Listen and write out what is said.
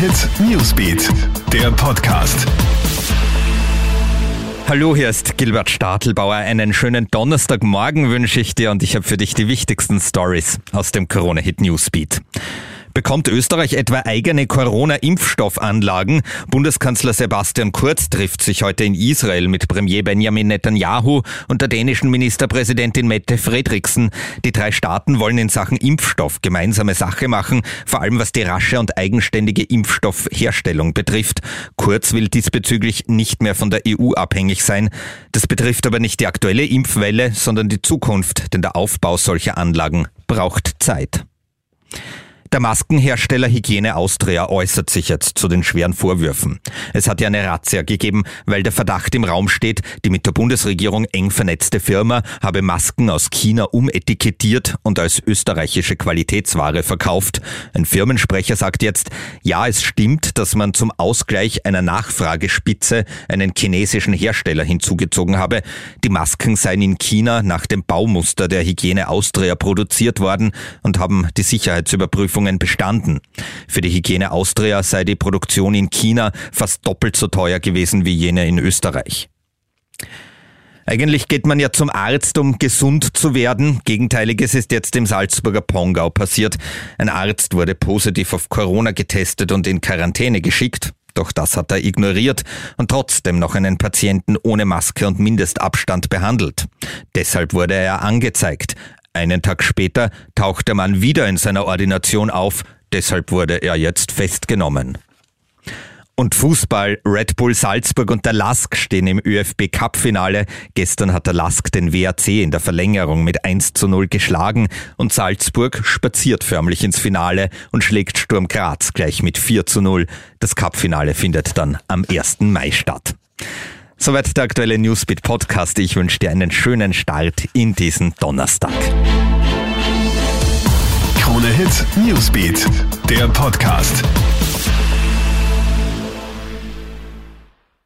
Hit Newsbeat, der Podcast. Hallo, hier ist Gilbert Stadelbauer. Einen schönen Donnerstagmorgen wünsche ich dir und ich habe für dich die wichtigsten Stories aus dem Corona Hit Newsbeat. Bekommt Österreich etwa eigene Corona-Impfstoffanlagen? Bundeskanzler Sebastian Kurz trifft sich heute in Israel mit Premier Benjamin Netanyahu und der dänischen Ministerpräsidentin Mette Fredriksen. Die drei Staaten wollen in Sachen Impfstoff gemeinsame Sache machen, vor allem was die rasche und eigenständige Impfstoffherstellung betrifft. Kurz will diesbezüglich nicht mehr von der EU abhängig sein. Das betrifft aber nicht die aktuelle Impfwelle, sondern die Zukunft, denn der Aufbau solcher Anlagen braucht Zeit. Der Maskenhersteller Hygiene Austria äußert sich jetzt zu den schweren Vorwürfen. Es hat ja eine Razzia gegeben, weil der Verdacht im Raum steht, die mit der Bundesregierung eng vernetzte Firma habe Masken aus China umetikettiert und als österreichische Qualitätsware verkauft. Ein Firmensprecher sagt jetzt, ja, es stimmt, dass man zum Ausgleich einer Nachfragespitze einen chinesischen Hersteller hinzugezogen habe. Die Masken seien in China nach dem Baumuster der Hygiene Austria produziert worden und haben die Sicherheitsüberprüfung Prüfungen bestanden. Für die Hygiene Austria sei die Produktion in China fast doppelt so teuer gewesen wie jene in Österreich. Eigentlich geht man ja zum Arzt, um gesund zu werden. Gegenteiliges ist jetzt im Salzburger Pongau passiert. Ein Arzt wurde positiv auf Corona getestet und in Quarantäne geschickt. Doch das hat er ignoriert und trotzdem noch einen Patienten ohne Maske und Mindestabstand behandelt. Deshalb wurde er angezeigt. Einen Tag später taucht der Mann wieder in seiner Ordination auf, deshalb wurde er jetzt festgenommen. Und Fußball, Red Bull Salzburg und der Lask stehen im ÖFB Cup Finale. Gestern hat der Lask den WAC in der Verlängerung mit 1 zu 0 geschlagen und Salzburg spaziert förmlich ins Finale und schlägt Sturm Graz gleich mit 4 zu 0. Das Cup Finale findet dann am 1. Mai statt. Soweit der aktuelle Newsbeat Podcast. Ich wünsche dir einen schönen Start in diesen Donnerstag. Krone Hit Newsbeat, der Podcast.